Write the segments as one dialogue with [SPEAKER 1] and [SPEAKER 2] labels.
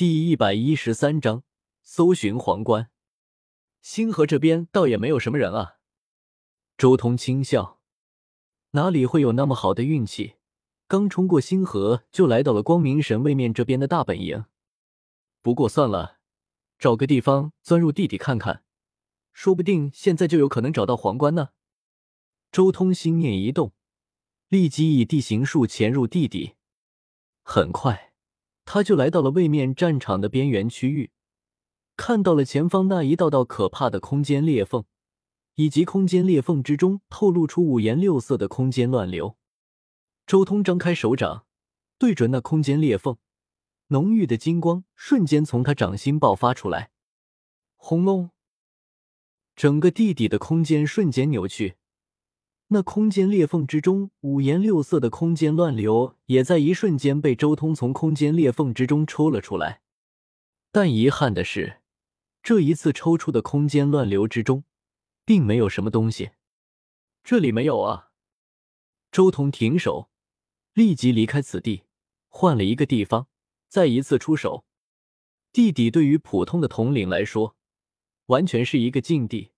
[SPEAKER 1] 第一百一十三章搜寻皇冠。星河这边倒也没有什么人啊。周通轻笑，哪里会有那么好的运气？刚冲过星河，就来到了光明神位面这边的大本营。不过算了，找个地方钻入地底看看，说不定现在就有可能找到皇冠呢。周通心念一动，立即以地形术潜入地底。很快，他就来到了位面战场的边缘区域，看到了前方那一道道可怕的空间裂缝，以及空间裂缝之中透露出五颜六色的空间乱流。周通张开手掌，对准那空间裂缝，浓郁的金光瞬间从他掌心爆发出来。轰隆！整个地底的空间瞬间扭曲，那空间裂缝之中五颜六色的空间乱流也在一瞬间被周通从空间裂缝之中抽了出来。但遗憾的是，这一次抽出的空间乱流之中，并没有什么东西。这里没有啊！周通停手。立即离开此地，换了一个地方，再一次出手。地底对于普通的统领来说，完全是一个禁地，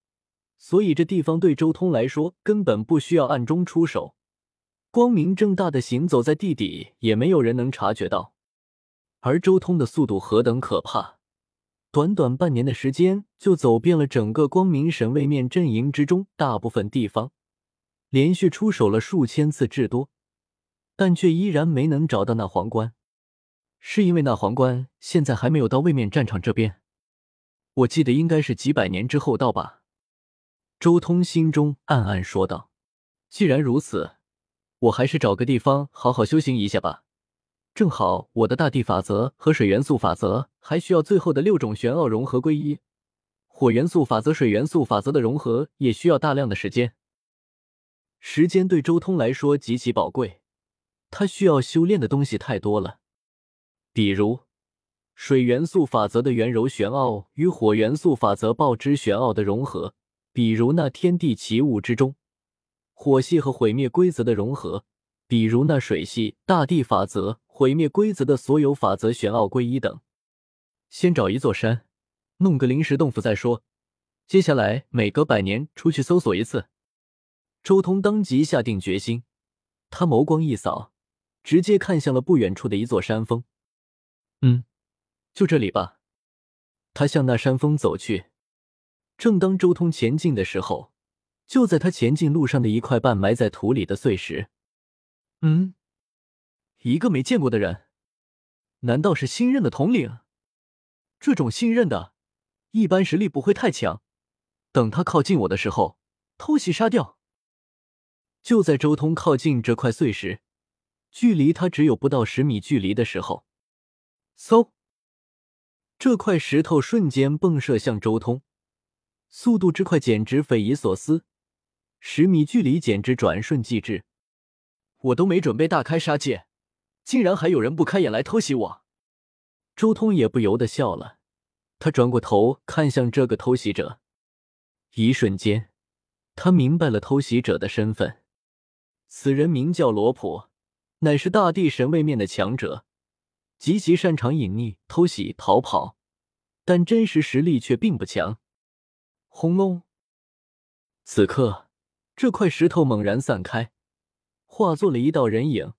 [SPEAKER 1] 所以这地方对周通来说根本不需要暗中出手，光明正大的行走在地底，也没有人能察觉到。而周通的速度何等可怕，短短半年的时间就走遍了整个光明神位面阵营之中大部分地方，连续出手了数千次至多。但却依然没能找到那皇冠，是因为那皇冠现在还没有到位面战场这边。我记得应该是几百年之后到吧。周通心中暗暗说道：“既然如此，我还是找个地方好好修行一下吧。正好我的大地法则和水元素法则还需要最后的六种玄奥融合归一，火元素法则、水元素法则的融合也需要大量的时间。时间对周通来说极其宝贵。”他需要修炼的东西太多了，比如水元素法则的圆柔玄奥与火元素法则爆之玄奥的融合，比如那天地奇物之中火系和毁灭规则的融合，比如那水系大地法则毁灭规则的所有法则玄奥归一等。先找一座山，弄个临时洞府再说。接下来每隔百年出去搜索一次。周通当即下定决心，他眸光一扫。直接看向了不远处的一座山峰，嗯，就这里吧。他向那山峰走去。正当周通前进的时候，就在他前进路上的一块半埋在土里的碎石，嗯，一个没见过的人，难道是新任的统领？这种新任的，一般实力不会太强。等他靠近我的时候，偷袭杀掉。就在周通靠近这块碎石。距离他只有不到十米距离的时候，嗖！这块石头瞬间迸射向周通，速度之快简直匪夷所思，十米距离简直转瞬即至。我都没准备大开杀戒，竟然还有人不开眼来偷袭我！周通也不由得笑了，他转过头看向这个偷袭者，一瞬间，他明白了偷袭者的身份，此人名叫罗普。乃是大地神位面的强者，极其擅长隐匿、偷袭、逃跑，但真实实力却并不强。轰隆！此刻，这块石头猛然散开，化作了一道人影，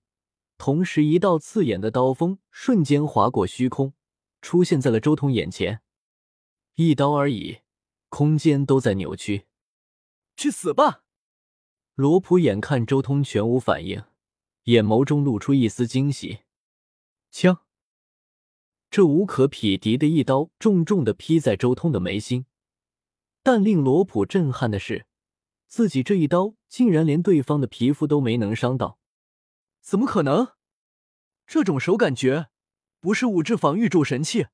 [SPEAKER 1] 同时一道刺眼的刀锋瞬间划过虚空，出现在了周通眼前。一刀而已，空间都在扭曲。去死吧！罗普眼看周通全无反应。眼眸中露出一丝惊喜，枪！这无可匹敌的一刀重重的劈在周通的眉心。但令罗普震撼的是，自己这一刀竟然连对方的皮肤都没能伤到。怎么可能？这种手感绝不是武质防御主神器！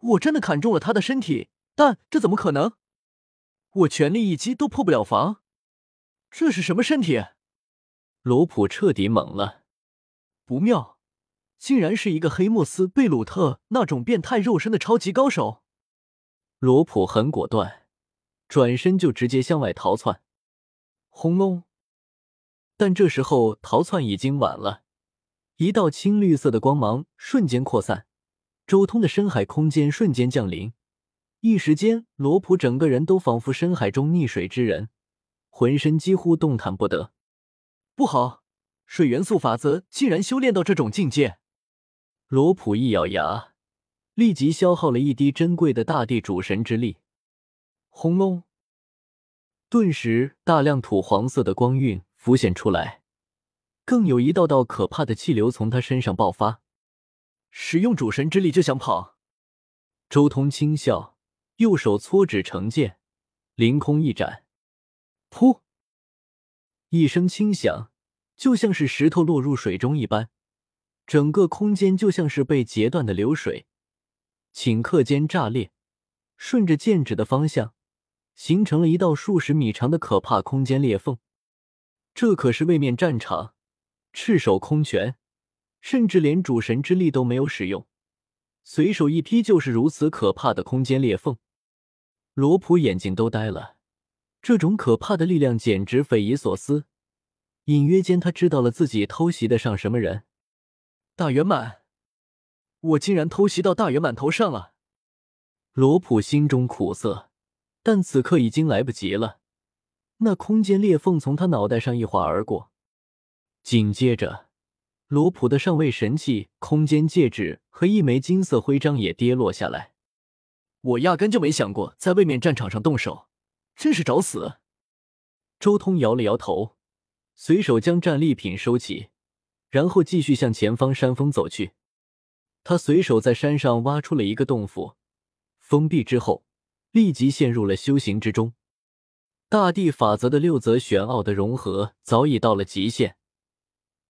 [SPEAKER 1] 我真的砍中了他的身体，但这怎么可能？我全力一击都破不了防，这是什么身体？罗普彻底懵了，不妙，竟然是一个黑莫斯贝鲁特那种变态肉身的超级高手。罗普很果断，转身就直接向外逃窜。轰隆！但这时候逃窜已经晚了，一道青绿色的光芒瞬间扩散，周通的深海空间瞬间降临，一时间，罗普整个人都仿佛深海中溺水之人，浑身几乎动弹不得。不好，水元素法则竟然修炼到这种境界！罗普一咬牙，立即消耗了一滴珍贵的大地主神之力。轰隆！顿时，大量土黄色的光晕浮现出来，更有一道道可怕的气流从他身上爆发。使用主神之力就想跑？周通轻笑，右手搓指成剑，凌空一斩，噗！一声轻响，就像是石头落入水中一般，整个空间就像是被截断的流水，顷刻间炸裂，顺着剑指的方向，形成了一道数十米长的可怕空间裂缝。这可是位面战场，赤手空拳。甚至连主神之力都没有使用，随手一劈就是如此可怕的空间裂缝。罗普眼睛都呆了，这种可怕的力量简直匪夷所思。隐约间，他知道了自己偷袭的上什么人。大圆满，我竟然偷袭到大圆满头上了！罗普心中苦涩，但此刻已经来不及了。那空间裂缝从他脑袋上一划而过，紧接着。罗普的上位神器空间戒指和一枚金色徽章也跌落下来。我压根就没想过在位面战场上动手，真是找死！周通摇了摇头，随手将战利品收起，然后继续向前方山峰走去。他随手在山上挖出了一个洞府，封闭之后，立即陷入了修行之中。大地法则的六则玄奥的融合早已到了极限。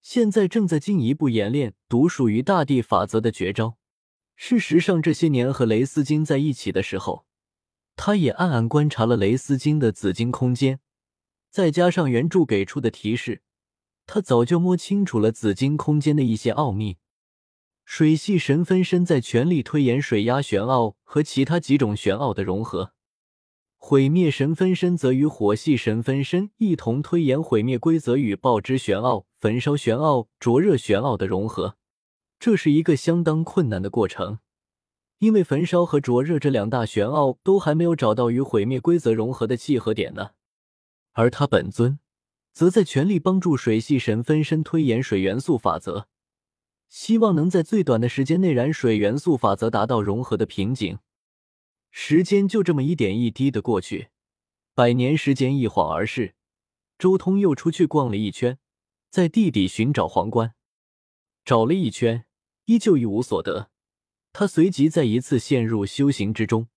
[SPEAKER 1] 现在正在进一步演练独属于大地法则的绝招。事实上，这些年和雷斯金在一起的时候，他也暗暗观察了雷斯金的紫金空间，再加上原著给出的提示，他早就摸清楚了紫金空间的一些奥秘。水系神分身在全力推演水压玄奥和其他几种玄奥的融合。毁灭神分身则与火系神分身一同推演毁灭规则与爆之玄奥、焚烧玄奥、灼热玄奥的融合，这是一个相当困难的过程，因为焚烧和灼热这两大玄奥都还没有找到与毁灭规则融合的契合点呢。而他本尊则在全力帮助水系神分身推演水元素法则，希望能在最短的时间内然水元素法则达到融合的瓶颈。时间就这么一点一滴的过去，百年时间一晃而逝。周通又出去逛了一圈，在地底寻找皇冠，找了一圈，依旧一无所得。他随即再一次陷入修行之中。